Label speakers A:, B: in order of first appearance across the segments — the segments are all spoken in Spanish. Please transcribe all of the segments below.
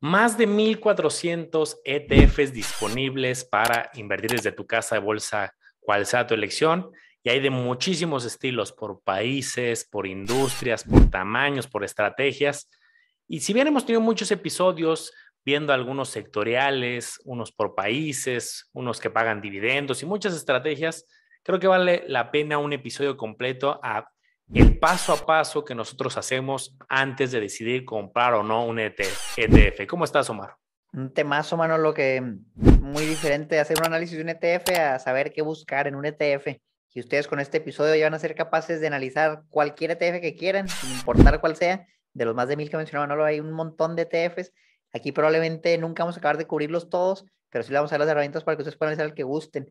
A: Más de 1.400 ETFs disponibles para invertir desde tu casa de bolsa, cual sea tu elección. Y hay de muchísimos estilos, por países, por industrias, por tamaños, por estrategias. Y si bien hemos tenido muchos episodios viendo algunos sectoriales, unos por países, unos que pagan dividendos y muchas estrategias, creo que vale la pena un episodio completo a el paso a paso que nosotros hacemos antes de decidir comprar o no un ETF. E ¿Cómo estás, Omar?
B: Un temazo, lo que muy diferente hacer un análisis de un ETF a saber qué buscar en un ETF. Y ustedes con este episodio ya van a ser capaces de analizar cualquier ETF que quieran, sin importar cuál sea. De los más de mil que mencionaba Manolo, hay un montón de ETFs. Aquí probablemente nunca vamos a acabar de cubrirlos todos, pero sí vamos a dar las herramientas para que ustedes puedan analizar el que gusten.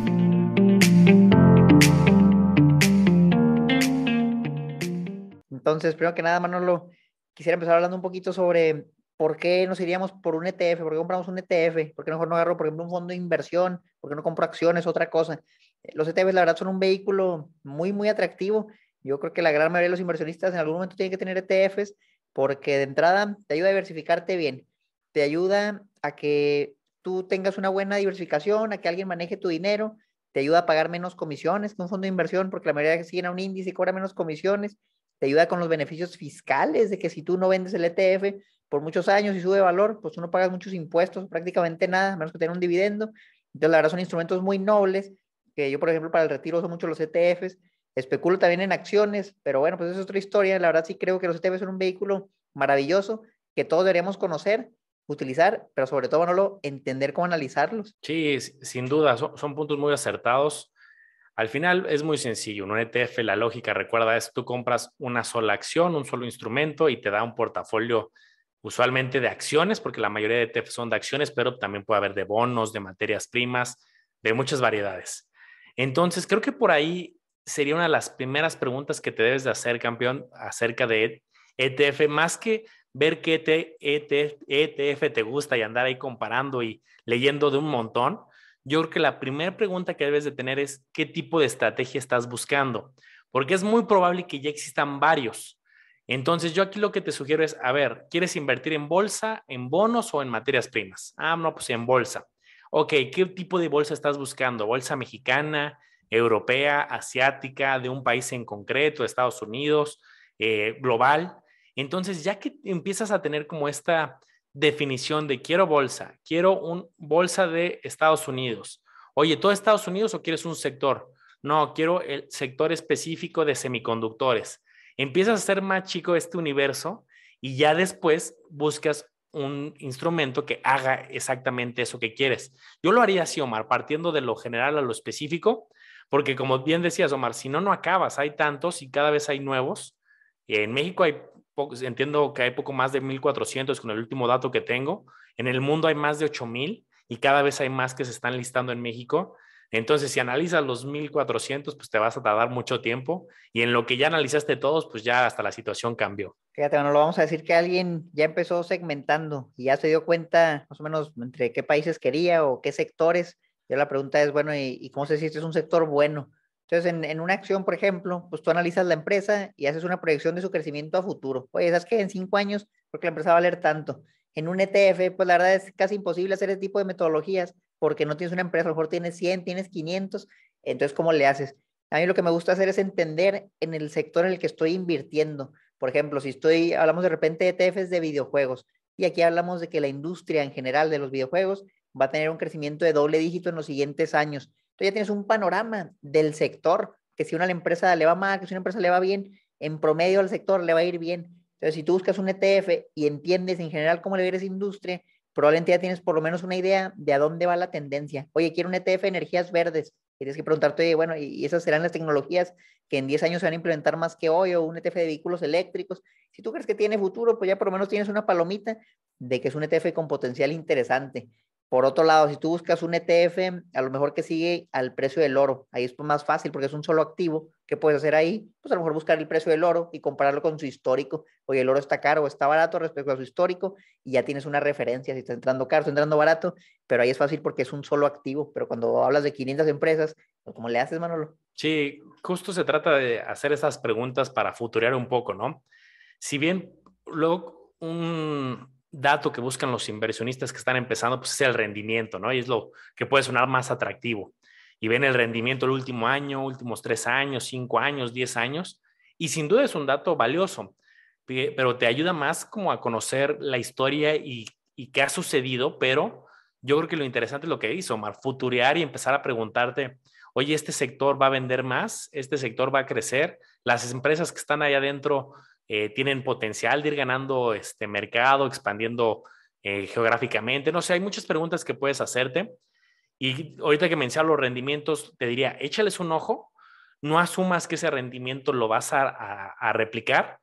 B: Entonces, primero que nada, Manolo, quisiera empezar hablando un poquito sobre por qué nos iríamos por un ETF, por qué compramos un ETF, por qué mejor no agarro, por ejemplo, un fondo de inversión, por qué no compro acciones, otra cosa. Los ETFs, la verdad, son un vehículo muy, muy atractivo. Yo creo que la gran mayoría de los inversionistas en algún momento tienen que tener ETFs porque de entrada te ayuda a diversificarte bien, te ayuda a que tú tengas una buena diversificación, a que alguien maneje tu dinero, te ayuda a pagar menos comisiones que un fondo de inversión, porque la mayoría siguen a un índice cobra menos comisiones, te ayuda con los beneficios fiscales de que si tú no vendes el ETF por muchos años y sube valor, pues tú no pagas muchos impuestos, prácticamente nada, menos que tener un dividendo. Entonces, la verdad son instrumentos muy nobles, que yo, por ejemplo, para el retiro uso mucho los ETFs, especulo también en acciones, pero bueno, pues es otra historia. La verdad sí creo que los ETFs son un vehículo maravilloso que todos deberíamos conocer, utilizar, pero sobre todo, Manolo, entender cómo analizarlos.
A: Sí, sin duda, son, son puntos muy acertados. Al final es muy sencillo. Un ETF, la lógica, recuerda, es tú compras una sola acción, un solo instrumento y te da un portafolio usualmente de acciones, porque la mayoría de ETF son de acciones, pero también puede haber de bonos, de materias primas, de muchas variedades. Entonces, creo que por ahí sería una de las primeras preguntas que te debes de hacer, campeón, acerca de ETF, más que ver qué ETF e te gusta y andar ahí comparando y leyendo de un montón yo creo que la primera pregunta que debes de tener es qué tipo de estrategia estás buscando, porque es muy probable que ya existan varios. Entonces, yo aquí lo que te sugiero es, a ver, ¿quieres invertir en bolsa, en bonos o en materias primas? Ah, no, pues en bolsa. Ok, ¿qué tipo de bolsa estás buscando? ¿Bolsa mexicana, europea, asiática, de un país en concreto, Estados Unidos, eh, global? Entonces, ya que empiezas a tener como esta definición de quiero bolsa, quiero un bolsa de Estados Unidos. Oye, ¿todo Estados Unidos o quieres un sector? No, quiero el sector específico de semiconductores. Empiezas a ser más chico este universo y ya después buscas un instrumento que haga exactamente eso que quieres. Yo lo haría así, Omar, partiendo de lo general a lo específico, porque como bien decías, Omar, si no, no acabas. Hay tantos y cada vez hay nuevos. En México hay entiendo que hay poco más de 1.400 con el último dato que tengo. En el mundo hay más de 8.000 y cada vez hay más que se están listando en México. Entonces, si analizas los 1.400, pues te vas a tardar mucho tiempo y en lo que ya analizaste todos, pues ya hasta la situación cambió.
B: Fíjate, bueno, lo vamos a decir que alguien ya empezó segmentando y ya se dio cuenta más o menos entre qué países quería o qué sectores. Ya la pregunta es, bueno, ¿y, y cómo se si este es un sector bueno? Entonces, en, una acción, por ejemplo, pues tú analizas la empresa y haces una proyección de su crecimiento a futuro. Oye, ¿sabes que En cinco años, porque la empresa va a valer tanto. En un ETF, pues la verdad es casi imposible hacer ese tipo de metodologías porque no tienes una empresa, a lo mejor tienes 100, tienes 500. Entonces, ¿cómo le haces? A mí lo que me gusta hacer es entender en el sector en el que estoy invirtiendo. Por ejemplo, si estoy, hablamos de repente de ETFs de videojuegos y aquí hablamos de que la industria en general de los videojuegos va a tener un crecimiento de doble dígito en los siguientes años ya tienes un panorama del sector, que si una empresa le va mal, que si una empresa le va bien, en promedio al sector le va a ir bien. Entonces, si tú buscas un ETF y entiendes en general cómo le va esa industria, probablemente ya tienes por lo menos una idea de a dónde va la tendencia. Oye, quiero un ETF de energías verdes. Tienes que preguntarte, bueno, ¿y esas serán las tecnologías que en 10 años se van a implementar más que hoy o un ETF de vehículos eléctricos? Si tú crees que tiene futuro, pues ya por lo menos tienes una palomita de que es un ETF con potencial interesante. Por otro lado, si tú buscas un ETF, a lo mejor que sigue al precio del oro, ahí es más fácil porque es un solo activo. ¿Qué puedes hacer ahí? Pues a lo mejor buscar el precio del oro y compararlo con su histórico. Oye, el oro está caro o está barato respecto a su histórico y ya tienes una referencia si está entrando caro, está entrando barato, pero ahí es fácil porque es un solo activo. Pero cuando hablas de 500 empresas, pues, ¿cómo le haces, Manolo?
A: Sí, justo se trata de hacer esas preguntas para futurear un poco, ¿no? Si bien luego un, dato que buscan los inversionistas que están empezando, pues es el rendimiento, ¿no? Y es lo que puede sonar más atractivo. Y ven el rendimiento el último año, últimos tres años, cinco años, diez años. Y sin duda es un dato valioso, pero te ayuda más como a conocer la historia y, qué ha sucedido, pero yo creo que lo interesante es lo que hizo, Omar, futurear y empezar a preguntarte, oye, este sector va a vender más, este sector va a crecer, las empresas que están ahí adentro eh, tienen potencial de ir ganando este mercado, expandiendo eh, geográficamente. No sé, hay muchas preguntas que puedes hacerte. Y ahorita que mencionas los rendimientos, te diría, échales un ojo, no asumas que ese rendimiento lo vas a, a replicar.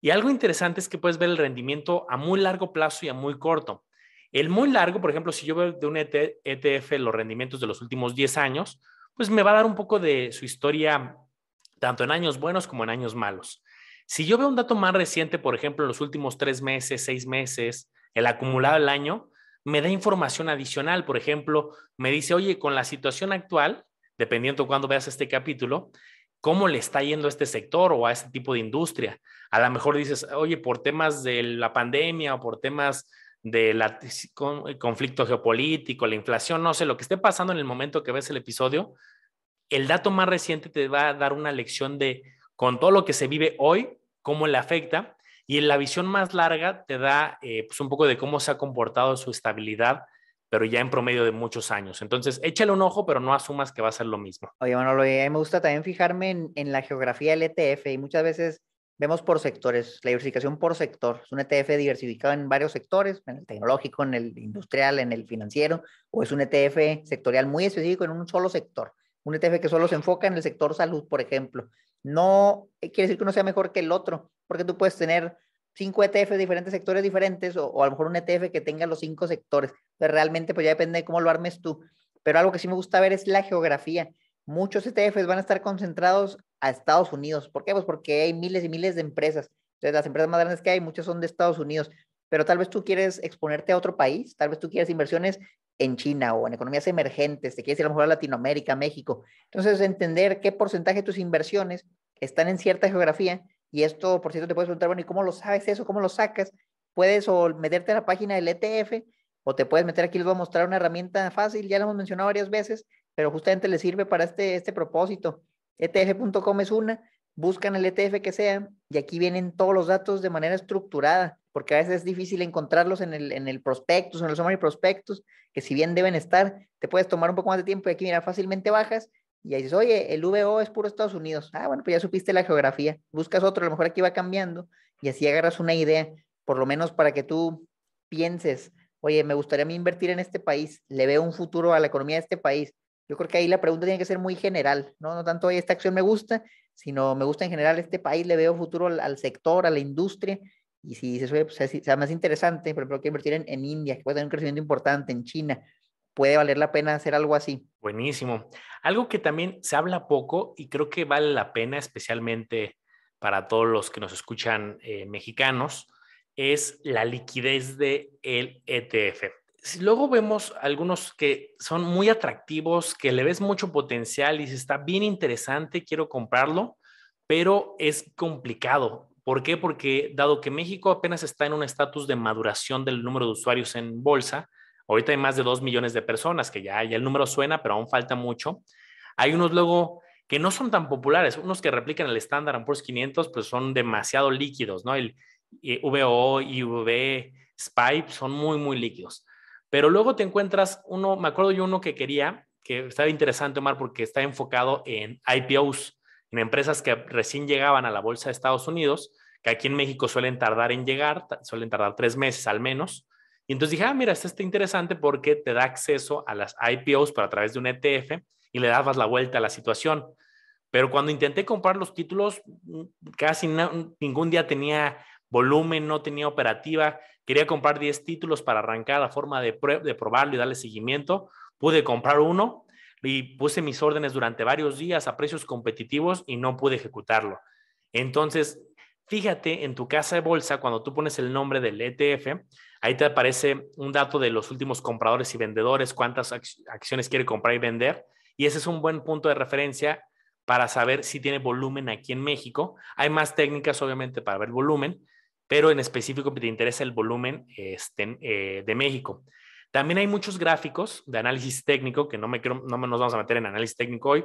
A: Y algo interesante es que puedes ver el rendimiento a muy largo plazo y a muy corto. El muy largo, por ejemplo, si yo veo de un ETF e los rendimientos de los últimos 10 años, pues me va a dar un poco de su historia, tanto en años buenos como en años malos. Si yo veo un dato más reciente, por ejemplo, en los últimos tres meses, seis meses, el acumulado del año, me da información adicional. Por ejemplo, me dice, oye, con la situación actual, dependiendo cuando veas este capítulo, ¿cómo le está yendo a este sector o a este tipo de industria? A lo mejor dices, oye, por temas de la pandemia o por temas del conflicto geopolítico, la inflación, no sé, lo que esté pasando en el momento que ves el episodio, el dato más reciente te va a dar una lección de, con todo lo que se vive hoy, cómo le afecta y en la visión más larga te da eh, pues un poco de cómo se ha comportado su estabilidad, pero ya en promedio de muchos años. Entonces, échale un ojo, pero no asumas que va a ser lo mismo.
B: Oye, Manolo, a mí me gusta también fijarme en, la geografía del ETF y muchas veces vemos por sectores, la diversificación por sector. Es un ETF diversificado en varios sectores, en el tecnológico, en el industrial, en el financiero, o es un ETF sectorial muy específico en un solo sector. Un ETF que solo se enfoca en el sector salud, por ejemplo no eh, quiere decir que uno sea mejor que el otro, porque tú puedes tener cinco ETF de diferentes sectores diferentes o, a lo mejor un ETF que tenga los cinco sectores. Pero realmente pues ya depende de cómo lo armes tú. Pero algo que sí me gusta ver es la geografía. Muchos ETFs van a estar concentrados a Estados Unidos. ¿Por qué? Pues porque hay miles y miles de empresas. Entonces las empresas más grandes que hay, muchas son de Estados Unidos. Pero tal vez tú quieres exponerte a otro país, tal vez tú quieres inversiones en China o en economías emergentes, te quieres ir a lo mejor Latinoamérica, México. Entonces, entender qué porcentaje de tus inversiones están en cierta geografía y esto, por cierto, te puedes preguntar, bueno, ¿y cómo lo sabes eso? ¿Cómo lo sacas? Puedes o meterte a la página del ETF o te puedes meter aquí, les voy a mostrar una herramienta fácil, ya la hemos mencionado varias veces, pero justamente le sirve para este, este propósito. ETF.com es una, buscan el ETF que sea y aquí vienen todos los datos de manera estructurada, porque a veces es difícil encontrarlos en el, en el prospectus, en el summary prospectus, que si bien deben estar, te puedes tomar un poco más de tiempo y aquí, mira, fácilmente bajas y ahí dices, oye, el VO es puro Estados Unidos. Ah, bueno, pues ya supiste la geografía. Buscas otro, a lo mejor aquí va cambiando y así agarras una idea, por lo menos para que tú pienses, oye, me gustaría a invertir en este país, le veo un futuro a la economía de este país. Yo creo que ahí la pregunta tiene que ser muy general, ¿no? No tanto, oye, esta acción me gusta, sino me gusta en general este país, le veo futuro al, sector, a la industria. Y si dices, oye, pues sea, más interesante, por ejemplo, que invertir en, en India, que puede tener un crecimiento importante, en China, puede valer la pena hacer algo así.
A: Buenísimo. Algo que también se habla poco y creo que vale la pena, especialmente para todos los que nos escuchan eh, mexicanos, es la liquidez del el ETF. Luego vemos algunos que son muy atractivos, que le ves mucho potencial y se está bien interesante, quiero comprarlo, pero es complicado. ¿Por qué? Porque dado que México apenas está en un estatus de maduración del número de usuarios en bolsa, Ahorita hay más de 2 millones de personas, que ya, ya el número suena, pero aún falta mucho. Hay unos luego que no son tan populares, unos que replican el estándar Poor's 500, pues son demasiado líquidos, ¿no? El eh, VO, IV, SPY son muy, muy líquidos. Pero luego te encuentras uno, me acuerdo yo uno que quería, que estaba interesante, Omar, porque está enfocado en IPOs, en empresas que recién llegaban a la bolsa de Estados Unidos, que aquí en México suelen tardar en llegar, suelen tardar tres meses al menos, Y entonces dije, ah, mira, esto está interesante porque te da acceso a las IPOs para a través de un ETF y le dabas la vuelta a la situación. Pero cuando intenté comprar los títulos, mm, casi ningún día tenía volumen, no tenía operativa. Quería comprar 10 títulos para arrancar la forma de, de probarlo y darle seguimiento. Pude comprar uno y puse mis órdenes durante varios días a precios competitivos y no pude ejecutarlo. Entonces, fíjate en tu casa de bolsa, cuando tú pones el nombre del ETF, ahí te aparece un dato de los últimos compradores y vendedores, cuántas acciones quiere comprar y vender. Y ese es un buen punto de referencia para saber si tiene volumen aquí en México. Hay más técnicas, obviamente, para ver volumen, pero en específico te interesa el volumen este, eh, de México. También hay muchos gráficos de análisis técnico, que no, me no nos vamos a meter en análisis técnico hoy,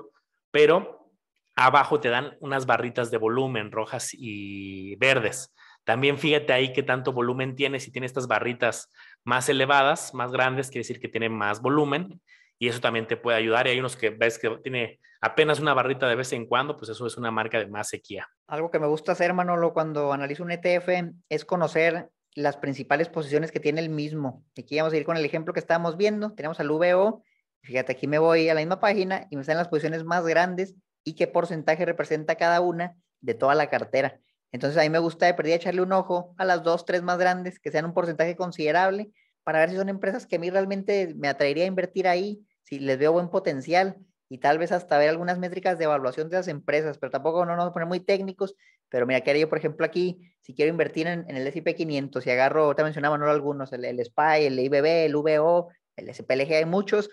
A: pero abajo te dan unas barritas de volumen rojas y verdes. También fíjate ahí qué tanto volumen tiene. Si tiene estas barritas más elevadas, más grandes, quiere decir que tiene más volumen y eso también te puede ayudar. Y hay unos que ves que tiene apenas una barrita de vez en cuando, pues eso es una marca de más sequía.
B: Algo que me gusta hacer, Manolo, cuando analizo un ETF es conocer las principales posiciones que tiene el mismo. Aquí vamos a ir con el ejemplo que estábamos viendo. Tenemos al VO. Fíjate, aquí me voy a la misma página y me están las posiciones más grandes y qué porcentaje representa cada una de toda la cartera. Entonces a mí me gusta de perdida echarle un ojo a las dos, tres más grandes, que sean un porcentaje considerable, para ver si son empresas que a mí realmente me atraería a invertir ahí si les veo buen potencial y tal vez hasta ver algunas métricas de evaluación de las empresas, pero tampoco no nos muy técnicos, pero mira, que yo, por ejemplo, aquí, si quiero invertir en, el S&P 500, si agarro, ahorita mencionaba no algunos, el, SPY, el IBB, el VO, el SPLG, hay muchos,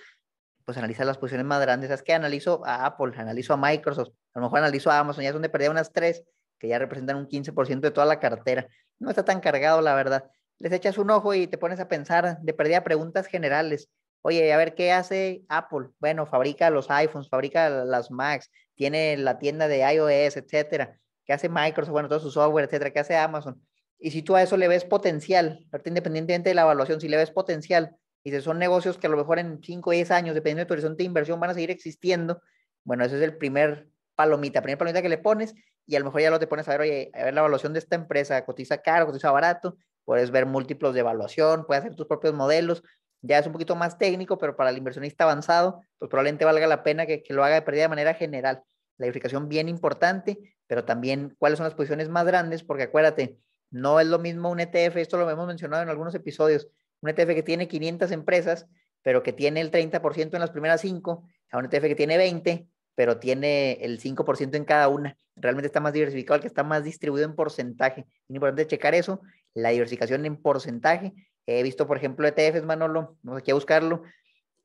B: pues analiza las posiciones más grandes. Es que analizo a Apple, analizo a Microsoft, a lo mejor analizo a Amazon, ya es donde perdía unas tres, que ya representan un 15% de toda la cartera. No está tan cargado, la verdad. Les echas un ojo y te pones a pensar de perdida preguntas generales. Oye, a ver qué hace Apple. Bueno, fabrica los iPhones, fabrica las Macs, tiene la tienda de iOS, etcétera. ¿Qué hace Microsoft? Bueno, todo su software, etcétera. ¿Qué hace Amazon? Y si tú a eso le ves potencial, independientemente de la evaluación, si le ves potencial, y si son negocios que a lo mejor en 5 o 10 años, dependiendo de tu horizonte de inversión, van a seguir existiendo, bueno, ese es el primer palomita, primer palomita que le pones, y a lo mejor ya lo te pones a ver, oye, a ver la evaluación de esta empresa, cotiza caro, cotiza barato, puedes ver múltiplos de evaluación, puedes hacer tus propios modelos, ya es un poquito más técnico, pero para el inversionista avanzado, pues probablemente valga la pena que, lo haga de de manera general. La verificación bien importante, pero también cuáles son las posiciones más grandes, porque acuérdate, no es lo mismo un ETF, esto lo hemos mencionado en algunos episodios, un ETF que tiene 500 empresas, pero que tiene el 30% en las primeras 5, a un ETF que tiene 20, pero tiene el 5% en cada una. Realmente está más diversificado, el que está más distribuido en porcentaje. Es importante checar eso, la diversificación en porcentaje He visto, por ejemplo, ETFs, Manolo, vamos aquí a buscarlo.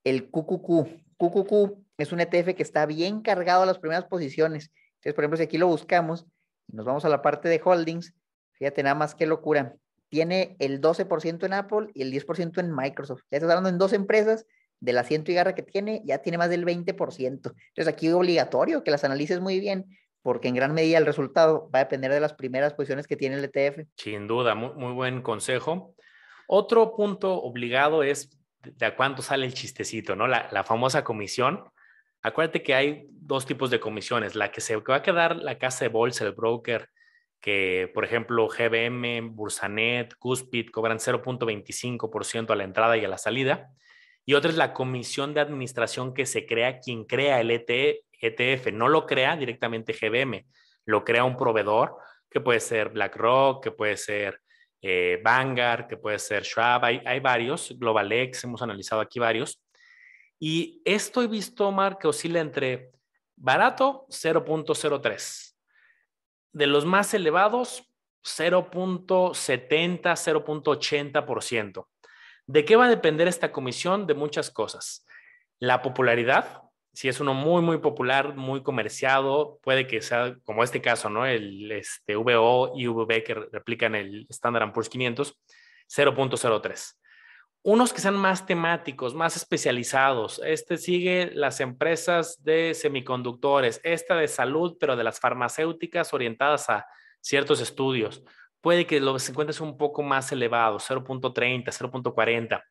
B: El QQQ. QQQ es un ETF que está bien cargado a las primeras posiciones. Entonces, por ejemplo, si aquí lo buscamos y nos vamos a la parte de holdings, fíjate nada más qué locura. Tiene el 12% en Apple y el 10% en Microsoft. Ya estás hablando en dos empresas del asiento y garra que tiene, ya tiene más del 20%. Entonces, aquí es obligatorio que las analices muy bien, porque en gran medida el resultado va a depender de las primeras posiciones que tiene el ETF.
A: Sin duda, muy, muy buen consejo. Otro punto obligado es de a cuánto sale el chistecito, ¿no? La, famosa comisión. Acuérdate que hay dos tipos de comisiones. La que se va a quedar la casa de bolsa, el broker, que por ejemplo GBM, Bursanet, Cuspid cobran 0.25% a la entrada y a la salida. Y otra es la comisión de administración que se crea quien crea el ETF. E no lo crea directamente GBM, lo crea un proveedor, que puede ser BlackRock, que puede ser eh, Vanguard, que puede ser Schwab, hay, hay varios, GlobalX, hemos analizado aquí varios. Y esto he visto, Omar, que oscila entre barato 0.03, de los más elevados 0.70, 0.80%. ¿De qué va a depender esta comisión? De muchas cosas. La popularidad, si es uno muy, muy popular, muy comerciado, puede que sea como este caso, ¿no? El este, VO y VB que replican el Standard Poor's 500, 0.03. Unos que sean más temáticos, más especializados. Este sigue las empresas de semiconductores, esta de salud, pero de las farmacéuticas orientadas a ciertos estudios. Puede que los encuentres un poco más elevados, 0.30, 0.40.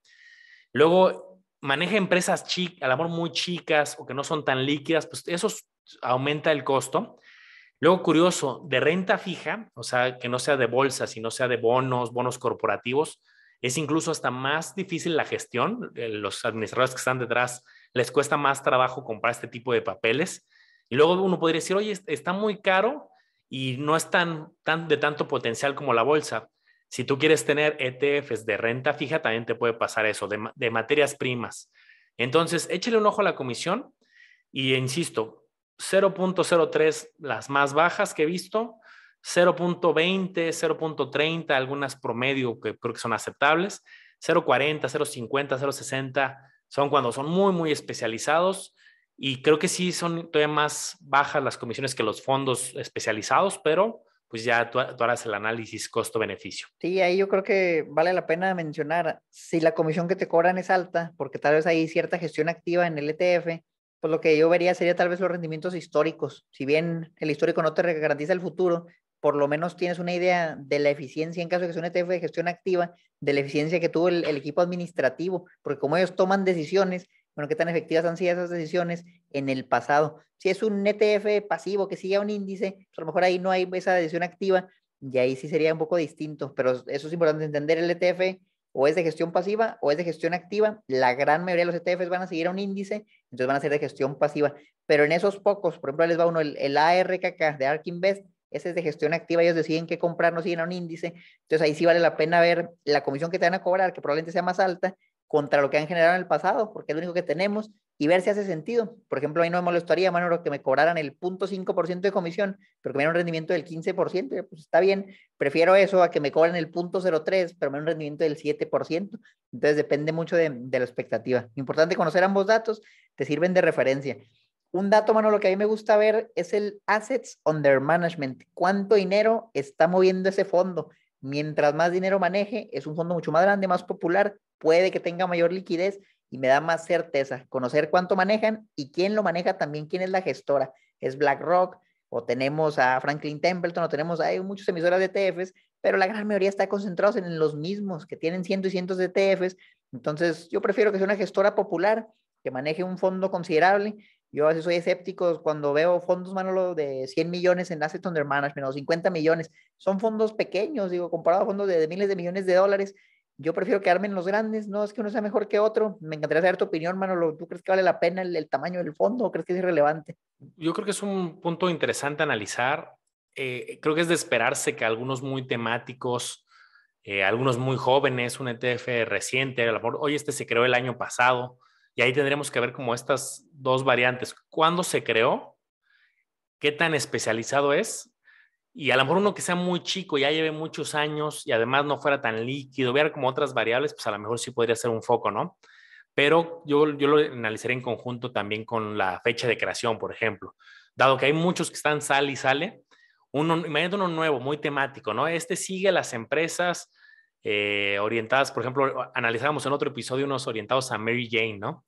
A: Luego, maneja empresas chicas, a lo muy chicas o que no son tan líquidas, pues eso aumenta el costo. Luego, curioso, de renta fija, o sea, que no sea de bolsa, sino sea de bonos, bonos corporativos, es incluso hasta más difícil la gestión. Eh, los administradores que están detrás les cuesta más trabajo comprar este tipo de papeles. Y luego uno podría decir, oye, está muy caro y no es tan, tan de tanto potencial como la bolsa. Si tú quieres tener ETFs de renta fija, también te puede pasar eso, de, de materias primas. Entonces, échale un ojo a la comisión y insisto, 0.03 las más bajas que he visto, 0.20, 0.30, algunas promedio que creo que son aceptables, 0.40, 0.50, 0.60 son cuando son muy, muy especializados y creo que sí son todavía más bajas las comisiones que los fondos especializados, pero pues ya tú, harás el análisis costo-beneficio.
B: Sí, ahí yo creo que vale la pena mencionar, si la comisión que te cobran es alta, porque tal vez hay cierta gestión activa en el ETF, pues lo que yo vería sería tal vez los rendimientos históricos. Si bien el histórico no te garantiza el futuro, por lo menos tienes una idea de la eficiencia en caso de que sea un ETF de gestión activa, de la eficiencia que tuvo el, equipo administrativo, porque como ellos toman decisiones, bueno, qué tan efectivas han sido esas decisiones en el pasado. Si es un ETF pasivo que sigue a un índice, pues a lo mejor ahí no hay esa decisión activa y ahí sí sería un poco distinto, pero eso es importante entender el ETF o es de gestión pasiva o es de gestión activa. La gran mayoría de los ETFs van a seguir a un índice, entonces van a ser de gestión pasiva. Pero en esos pocos, por ejemplo, les va uno el, el ARKK de ARK Invest, ese es de gestión activa, ellos deciden qué comprar, no siguen a un índice. Entonces ahí sí vale la pena ver la comisión que te van a cobrar, que probablemente sea más alta, contra lo que han generado en el pasado, porque es lo único que tenemos, y ver si hace sentido. Por ejemplo, ahí no me molestaría, Manolo, que me cobraran el 0.5% de comisión, pero que me dieran un rendimiento del 15%, pues está bien, prefiero eso a que me cobren el 0.03, pero me den un rendimiento del 7%. Entonces depende mucho de, de la expectativa. Importante conocer ambos datos, te sirven de referencia. Un dato, mano, lo que a mí me gusta ver es el assets under management. ¿Cuánto dinero está moviendo ese fondo? Mientras más dinero maneje, es un fondo mucho más grande, más popular, puede que tenga mayor liquidez y me da más certeza. Conocer cuánto manejan y quién lo maneja también, quién es la gestora. ¿Es BlackRock o tenemos a Franklin Templeton o tenemos, hay muchos emisoras de ETFs, pero la gran mayoría está concentrados en los mismos que tienen cientos y cientos de ETFs. Entonces, yo prefiero que sea una gestora popular que maneje un fondo considerable yo a veces soy escéptico cuando veo fondos, Manolo, de 100 millones en Asset Under Management o 50 millones. Son fondos pequeños, digo, comparado a fondos de, miles de millones de dólares. Yo prefiero quedarme en los grandes. No es que uno sea mejor que otro. Me encantaría saber tu opinión, Manolo. ¿Tú crees que vale la pena el, tamaño del fondo o crees que es irrelevante?
A: Yo creo que es un punto interesante analizar. Eh, creo que es de esperarse que algunos muy temáticos, eh, algunos muy jóvenes, un ETF reciente, a lo mejor hoy este se creó el año pasado, y ahí tendremos que ver como estas dos variantes. ¿Cuándo se creó? ¿Qué tan especializado es? Y a lo mejor uno que sea muy chico, ya lleve muchos años y además no fuera tan líquido, ver como otras variables, pues a lo mejor sí podría ser un foco, ¿no? Pero yo, yo lo analizaré en conjunto también con la fecha de creación, por ejemplo. Dado que hay muchos que están sale y sale, uno, imagínate uno nuevo, muy temático, ¿no? Este sigue las empresas eh, orientadas, por ejemplo, analizábamos en otro episodio unos orientados a Mary Jane, ¿no?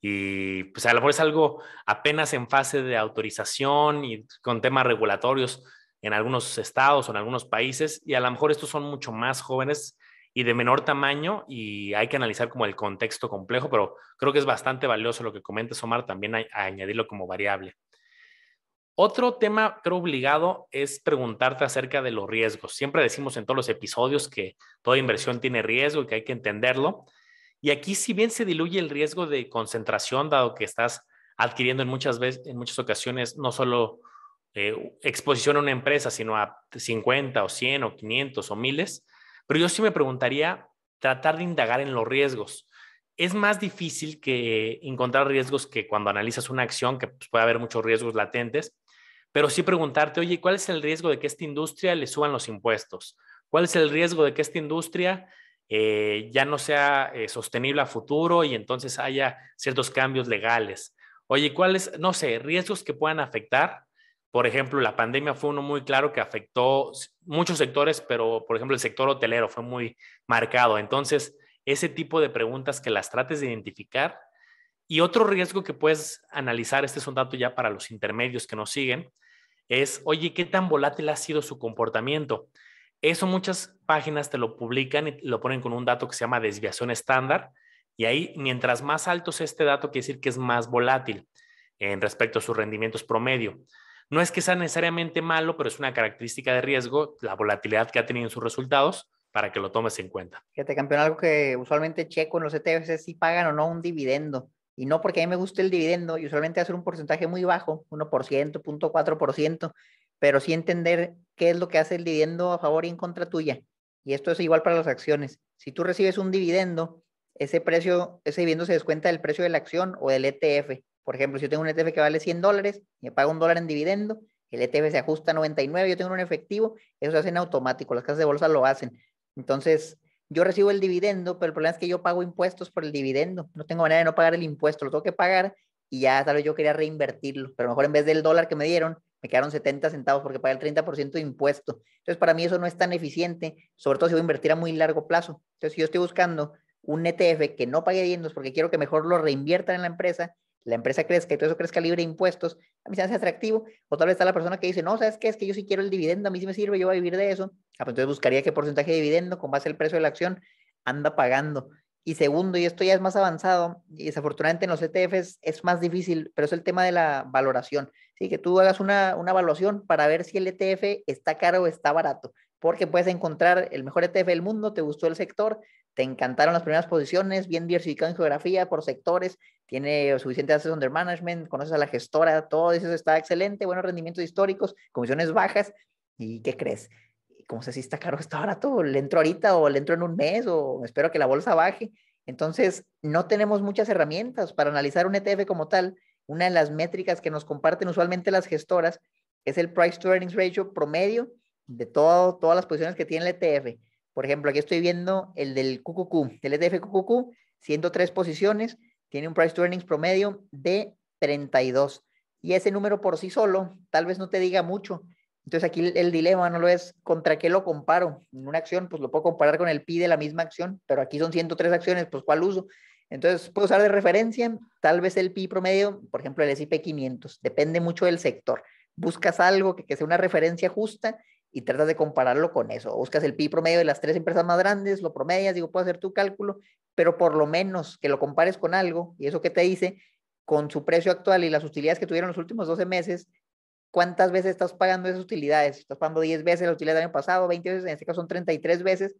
A: Y pues a lo mejor es algo apenas en fase de autorización y con temas regulatorios en algunos estados o en algunos países, y a lo mejor estos son mucho más jóvenes y de menor tamaño y hay que analizar como el contexto complejo, pero creo que es bastante valioso lo que comentas, Omar, también añadirlo como variable. Otro tema, creo, obligado es preguntarte acerca de los riesgos. Siempre decimos en todos los episodios que toda inversión tiene riesgo y que hay que entenderlo. Y aquí, si bien se diluye el riesgo de concentración, dado que estás adquiriendo en muchas veces, en muchas ocasiones, no solo eh, exposición a una empresa, sino a 50 o 100 o 500 o miles, pero yo sí me preguntaría tratar de indagar en los riesgos. Es más difícil que encontrar riesgos que cuando analizas una acción, que pues, puede haber muchos riesgos latentes, pero sí preguntarte, oye, ¿cuál es el riesgo de que esta industria le suban los impuestos? ¿Cuál es el riesgo de que esta industria eh, ya no sea eh, sostenible a futuro y entonces haya ciertos cambios legales? Oye, ¿cuáles, no sé, riesgos que puedan afectar? Por ejemplo, la pandemia fue uno muy claro que afectó muchos sectores, pero por ejemplo el sector hotelero fue muy marcado. Entonces, ese tipo de preguntas que las trates de identificar. Y otro riesgo que puedes analizar, este es un dato ya para los intermedios que nos siguen, es, oye, ¿qué tan volátil ha sido su comportamiento? Eso muchas páginas te lo publican y lo ponen con un dato que se llama desviación estándar. Y ahí, mientras más alto sea este dato, quiere decir que es más volátil en respecto a sus rendimientos promedio. No es que sea necesariamente malo, pero es una característica de riesgo, la volatilidad que ha tenido en sus resultados, para que lo tomes en cuenta.
B: Fíjate, campeón, algo que usualmente checo en los ETFs es si pagan o no un dividendo. Y no porque a mí me guste el dividendo, y usualmente hacer un porcentaje muy bajo, 1%, 0.4%, pero sí entender qué es lo que hace el dividendo a favor y en contra tuya. Y esto es igual para las acciones. Si tú recibes un dividendo, ese precio, ese dividendo se descuenta del precio de la acción o del ETF. Por ejemplo, si yo tengo un ETF que vale 100 dólares me paga un dólar en dividendo, el ETF se ajusta a 99, yo tengo un efectivo, eso se hace en automático, las casas de bolsa lo hacen. Entonces, yo recibo el dividendo, pero el problema es que yo pago impuestos por el dividendo. No tengo manera de no pagar el impuesto, lo tengo que pagar y ya tal vez yo quería reinvertirlo, pero mejor en vez del dólar que me dieron, me quedaron 70 centavos porque pagué el 30% de impuesto. Entonces, para mí eso no es tan eficiente, sobre todo si voy a invertir a muy largo plazo. Entonces, si yo estoy buscando un ETF que no pague dividendos porque quiero que mejor lo reinviertan en la empresa, la empresa crezca y todo eso crezca libre de impuestos, a mí se hace atractivo. O tal vez está la persona que dice, no, ¿sabes qué? Es que yo sí quiero el dividendo, a mí sí me sirve, yo voy a vivir de eso. Ah, pues entonces buscaría qué porcentaje de dividendo con base al precio de la acción anda pagando. Y segundo, y esto ya es más avanzado, y desafortunadamente en los ETFs es más difícil, pero es el tema de la valoración. Sí, que tú hagas una, una evaluación para ver si el ETF está caro o está barato, porque puedes encontrar el mejor ETF del mundo, te gustó el sector, te encantaron las primeras posiciones, bien diversificado en geografía, por sectores, tiene suficiente assets under management, conoces a la gestora, todo eso está excelente, buenos rendimientos históricos, comisiones bajas, ¿y qué crees? como sé si está caro, está barato, le entro ahorita o le entro en un mes o espero que la bolsa baje. Entonces, no tenemos muchas herramientas para analizar un ETF como tal. Una de las métricas que nos comparten usualmente las gestoras es el price to earnings ratio promedio de todo, todas las posiciones que tiene el ETF. Por ejemplo, aquí estoy viendo el del QQQ, el ETF QQQ, 103 posiciones, tiene un price to earnings promedio de 32. Y ese número por sí solo tal vez no te diga mucho, entonces aquí el, dilema no lo es contra qué lo comparo. En una acción, pues lo puedo comparar con el PI de la misma acción, pero aquí son 103 acciones, pues ¿cuál uso? Entonces puedo usar de referencia tal vez el PI promedio, por ejemplo el S&P 500, depende mucho del sector. Buscas algo que, que sea una referencia justa y tratas de compararlo con eso. Buscas el PI promedio de las tres empresas más grandes, lo promedias, digo, puedo hacer tu cálculo, pero por lo menos que lo compares con algo y eso que te dice con su precio actual y las utilidades que tuvieron los últimos 12 meses, ¿cuántas veces estás pagando esas utilidades? Estás pagando 10 veces la utilidad del año pasado, 20 veces, en este caso son 33 veces,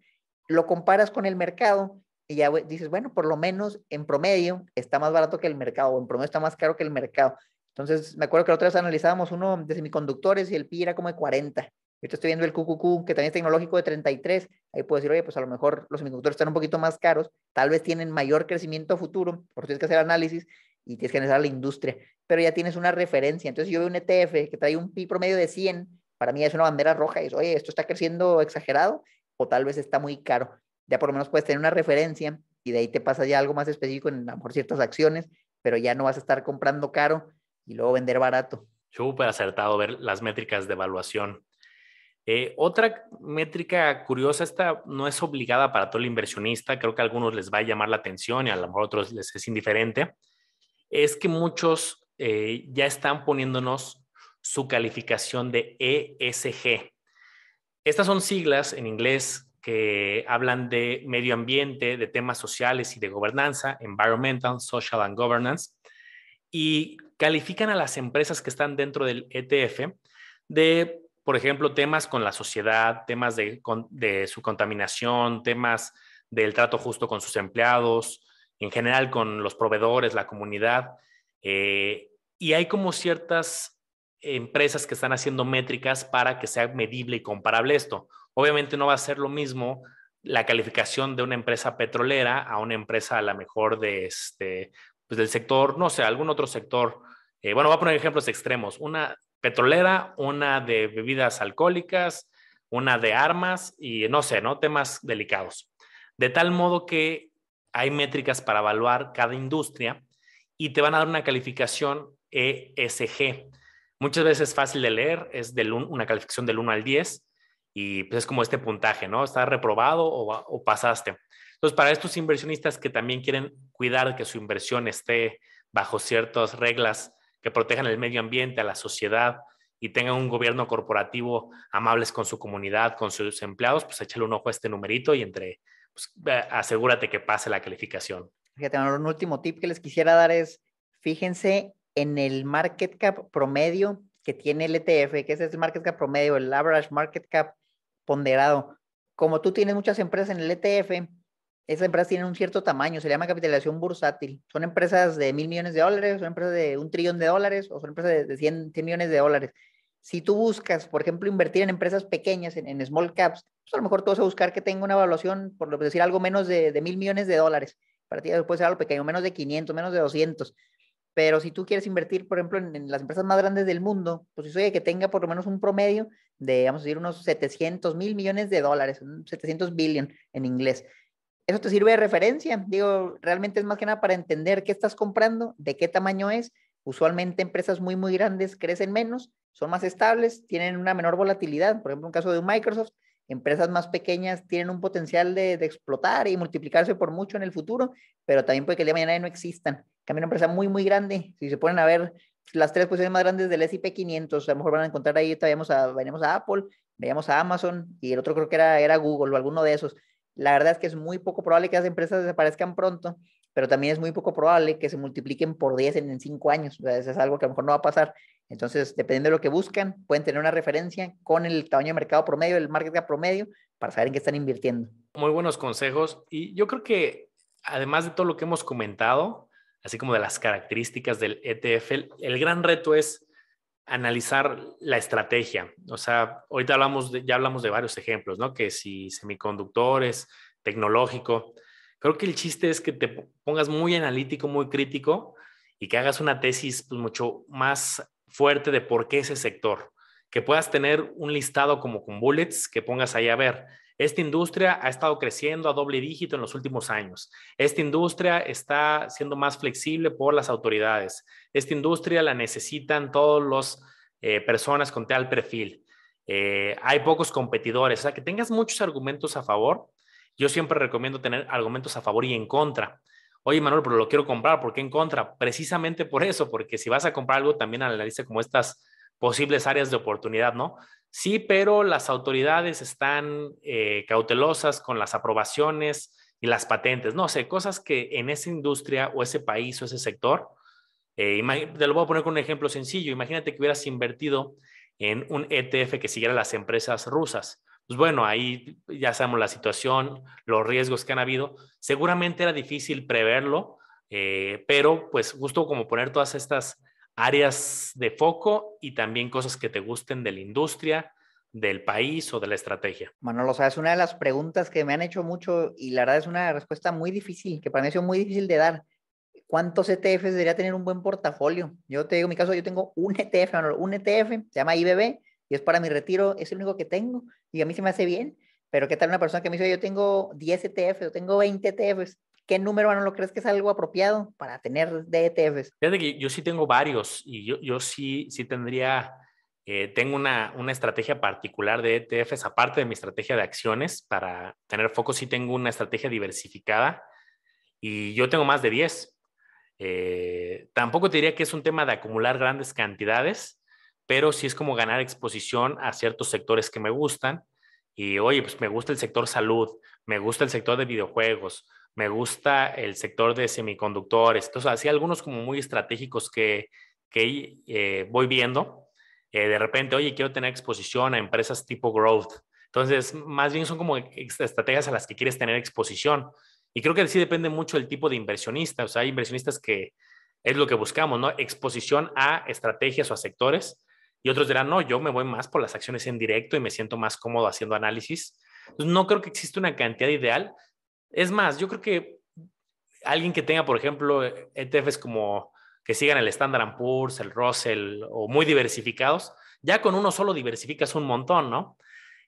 B: lo comparas con el mercado y ya dices, bueno, por lo menos en promedio está más barato que el mercado, o en promedio está más caro que el mercado. Entonces, me acuerdo que la otra vez analizábamos uno de semiconductores y el PI era como de 40. Ahorita estoy viendo el QQQ, que también es tecnológico de 33. Ahí puedo decir, oye, pues a lo mejor los semiconductores están un poquito más caros, tal vez tienen mayor crecimiento futuro, porque tienes que hacer análisis y tienes que analizar la industria pero ya tienes una referencia. Entonces yo veo un ETF que trae un PI promedio de 100, para mí es una bandera roja y es, oye, esto está creciendo exagerado o tal vez está muy caro. Ya por lo menos puedes tener una referencia y de ahí te pasa ya algo más específico en a ciertas acciones, pero ya no vas a estar comprando caro y luego vender barato.
A: Súper acertado ver las métricas de evaluación. Eh, otra métrica curiosa, esta no es obligada para todo el inversionista, creo que a algunos les va a llamar la atención y a lo mejor a otros les es indiferente, es que muchos eh, ya están poniéndonos su calificación de ESG. Estas son siglas en inglés que hablan de medio ambiente, de temas sociales y de gobernanza, environmental, social and governance, y califican a las empresas que están dentro del ETF de, por ejemplo, temas con la sociedad, temas de, su contaminación, temas del trato justo con sus empleados, en general con los proveedores, la comunidad. Eh, y hay como ciertas empresas que están haciendo métricas para que sea medible y comparable esto. Obviamente no va a ser lo mismo la calificación de una empresa petrolera a una empresa a la mejor de este, pues del sector, no sé, algún otro sector. Eh, bueno, voy a poner ejemplos extremos. Una petrolera, una de bebidas alcohólicas, una de armas y no sé, ¿no? Temas delicados. De tal modo que hay métricas para evaluar cada industria y te van a dar una calificación ESG. Muchas veces es fácil de leer, es de una calificación del 1 al 10 y pues es como este puntaje, ¿no? ¿Está reprobado o, o pasaste? Entonces, para estos inversionistas que también quieren cuidar que su inversión esté bajo ciertas reglas que protejan el medio ambiente, a la sociedad y tengan un gobierno corporativo amables con su comunidad, con sus empleados, pues échale un ojo a este numerito y entre, pues, asegúrate que pase la calificación.
B: Fíjate, un último tip que les quisiera dar es, fíjense en el market cap promedio que tiene el ETF, que es el market cap promedio, el average market cap ponderado. como tú tienes muchas empresas en el ETF, esas empresas tienen un cierto tamaño, se llama capitalización bursátil. Son empresas de mil millones de dólares, son empresas de un trillón de dólares o son empresas de, 100, millones de dólares. Si tú buscas, por ejemplo, invertir en empresas pequeñas, en, small caps, pues a lo mejor tú vas a buscar que tenga una evaluación, por decir algo menos de, de mil millones de dólares. Para ti puede ser algo pequeño, menos de 500, menos de 200. Pero si tú quieres invertir, por ejemplo, en, las empresas más grandes del mundo, pues eso de que tenga por lo menos un promedio de, vamos a decir, unos 700 mil millones de dólares, 700 billion en inglés. Eso te sirve de referencia. Digo, realmente es más que nada para entender qué estás comprando, de qué tamaño es. Usualmente empresas muy, muy grandes crecen menos, son más estables, tienen una menor volatilidad. Por ejemplo, en caso de Microsoft, empresas más pequeñas tienen un potencial de, explotar y multiplicarse por mucho en el futuro, pero también puede que el día de mañana no existan. Cambia una empresa muy, muy grande. Si se ponen a ver las tres posiciones más grandes del S&P 500, a lo mejor van a encontrar ahí, veíamos a, a Apple, veíamos a Amazon y el otro creo que era, era Google o alguno de esos. La verdad es que es muy poco probable que las empresas desaparezcan pronto, pero también es muy poco probable que se multipliquen por 10 en, 5 años. O eso es algo que a lo mejor no va a pasar. Entonces, dependiendo de lo que buscan, pueden tener una referencia con el tamaño de mercado promedio, el market cap promedio, para saber en qué están invirtiendo.
A: Muy buenos consejos. Y yo creo que, además de todo lo que hemos comentado, así como de las características del ETF, el, gran reto es analizar la estrategia. O sea, ahorita hablamos ya hablamos de varios ejemplos, ¿no? Que si semiconductores, tecnológico. Creo que el chiste es que te pongas muy analítico, muy crítico y que hagas una tesis pues, mucho más fuerte de por qué ese sector. Que puedas tener un listado como con bullets, que pongas ahí a ver, esta industria ha estado creciendo a doble dígito en los últimos años. Esta industria está siendo más flexible por las autoridades. Esta industria la necesitan todas las eh, personas con tal perfil. Eh, hay pocos competidores, o sea, que tengas muchos argumentos a favor. Yo siempre recomiendo tener argumentos a favor y en contra. Oye, Manuel, pero lo quiero comprar, ¿por qué en contra? Precisamente por eso, porque si vas a comprar algo, también analiza como estas posibles áreas de oportunidad, ¿no? Sí, pero las autoridades están eh, cautelosas con las aprobaciones y las patentes. No sé, cosas que en esa industria o ese país o ese sector, eh, te lo voy a poner con un ejemplo sencillo. Imagínate que hubieras invertido en un ETF que siguiera las empresas rusas. Pues bueno, ahí ya sabemos la situación, los riesgos que han habido. Seguramente era difícil preverlo, eh, pero pues justo como poner todas estas áreas de foco y también cosas que te gusten de la industria, del país o de la estrategia?
B: Manolo, sabes, una de las preguntas que me han hecho mucho y la verdad es una respuesta muy difícil, que para mí ha sido muy difícil de dar. ¿Cuántos ETFs debería tener un buen portafolio? Yo te digo, en mi caso, yo tengo un ETF, Manolo, un ETF, se llama IBB y es para mi retiro, es el único que tengo y a mí se me hace bien. Pero ¿qué tal una persona que me dice, yo tengo 10 ETFs, yo tengo 20 ETFs? ¿Qué número no lo crees que es algo apropiado para tener de ETFs?
A: Fíjate que yo sí tengo varios y yo, yo sí, sí tendría, eh, tengo una, una, estrategia particular de ETFs, aparte de mi estrategia de acciones, para tener foco, sí tengo una estrategia diversificada y yo tengo más de 10. Eh, tampoco te diría que es un tema de acumular grandes cantidades, pero sí es como ganar exposición a ciertos sectores que me gustan. Y oye, pues me gusta el sector salud, me gusta el sector de videojuegos, me gusta el sector de semiconductores. Entonces, así algunos como muy estratégicos que, que eh, voy viendo. Eh, de repente, oye, quiero tener exposición a empresas tipo growth. Entonces, más bien son como estrategias a las que quieres tener exposición. Y creo que sí depende mucho del tipo de inversionista. O sea, hay inversionistas que es lo que buscamos, ¿no? Exposición a estrategias o a sectores. Y otros dirán, no, yo me voy más por las acciones en directo y me siento más cómodo haciendo análisis. Entonces, no creo que exista una cantidad ideal, es más, yo creo que alguien que tenga, por ejemplo, ETFs como que sigan el Standard Poor's, el Russell o muy diversificados, ya con uno solo diversificas un montón, ¿no?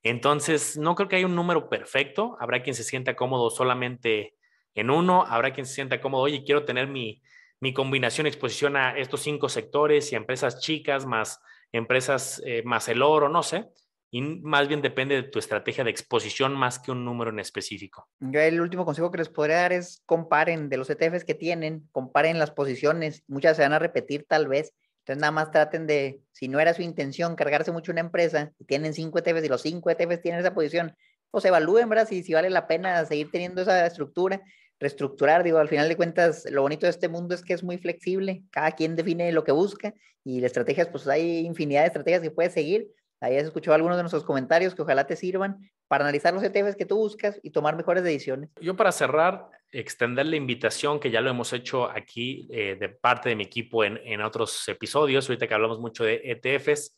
A: Entonces, no creo que haya un número perfecto. Habrá quien se sienta cómodo solamente en uno, habrá quien se sienta cómodo, oye, quiero tener mi, mi combinación, exposición a estos cinco sectores y a empresas chicas más empresas eh, más el oro, no sé y más bien depende de tu estrategia de exposición más que un número en específico.
B: Yo el último consejo que les podría dar es comparen de los ETFs que tienen, comparen las posiciones, muchas se van a repetir tal vez, entonces nada más traten de, si no era su intención cargarse mucho una empresa y tienen cinco ETFs y los cinco ETFs tienen esa posición, pues evalúen, ¿verdad? Si, si vale la pena seguir teniendo esa estructura, reestructurar, digo, al final de cuentas, lo bonito de este mundo es que es muy flexible, cada quien define lo que busca y las estrategias, pues hay infinidad de estrategias que puedes seguir, Ahí has escuchado algunos de nuestros comentarios que ojalá te sirvan para analizar los ETFs que tú buscas y tomar mejores decisiones.
A: Yo para cerrar, extender la invitación que ya lo hemos hecho aquí eh, de parte de mi equipo en, en, otros episodios, ahorita que hablamos mucho de ETFs.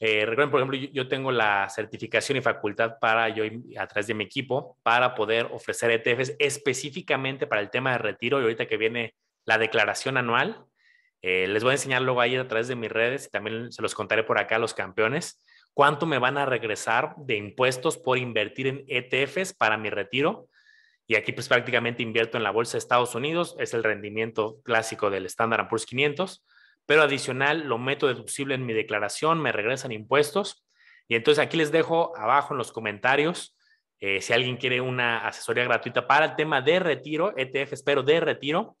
A: Eh, recuerden, por ejemplo, yo, yo, tengo la certificación y facultad para yo, a través de mi equipo, para poder ofrecer ETFs específicamente para el tema de retiro y ahorita que viene la declaración anual. Eh, les voy a enseñar luego ahí a través de mis redes y también se los contaré por acá a los campeones cuánto me van a regresar de impuestos por invertir en ETFs para mi retiro. Y aquí pues prácticamente invierto en la bolsa de Estados Unidos, es el rendimiento clásico del Standard Poor's 500, pero adicional lo meto deducible en mi declaración, me regresan impuestos. Y entonces aquí les dejo abajo en los comentarios eh, si alguien quiere una asesoría gratuita para el tema de retiro, ETFs, pero de retiro,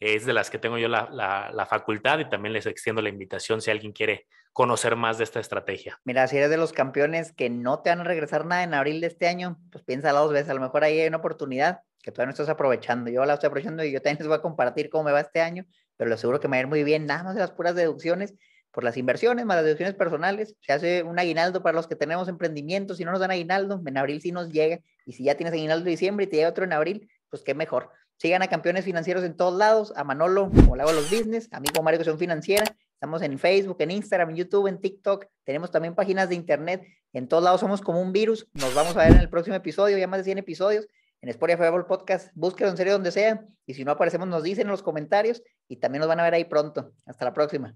A: es de las que tengo yo la, la, facultad y también les extiendo la invitación si alguien quiere conocer más de esta estrategia.
B: Mira, si eres de los campeones que no te van a regresar nada en abril de este año, pues piénsalo dos veces, a lo mejor ahí hay una oportunidad que todavía no estás aprovechando. Yo la estoy aprovechando y yo también les voy a compartir cómo me va este año, pero lo aseguro que me va a ir muy bien, nada más de las puras deducciones por las inversiones, más las deducciones personales. Se hace un aguinaldo para los que tenemos emprendimientos. Si no nos dan aguinaldo, en abril sí nos llega. Y si ya tienes aguinaldo de diciembre y te llega otro en abril, pues qué mejor. Sigan a campeones financieros en todos lados, a Manolo, como le hago los business, a mí como Mario Educación Financiera. Estamos en Facebook, en Instagram, en YouTube, en TikTok. Tenemos también páginas de internet. En todos lados somos como un virus. Nos vamos a ver en el próximo episodio, ya más de 100 episodios. En Spotify Apple Podcast, búsquenlo en serio donde sea. Y si no aparecemos, nos dicen en los comentarios. Y también nos van a ver ahí pronto. Hasta la próxima.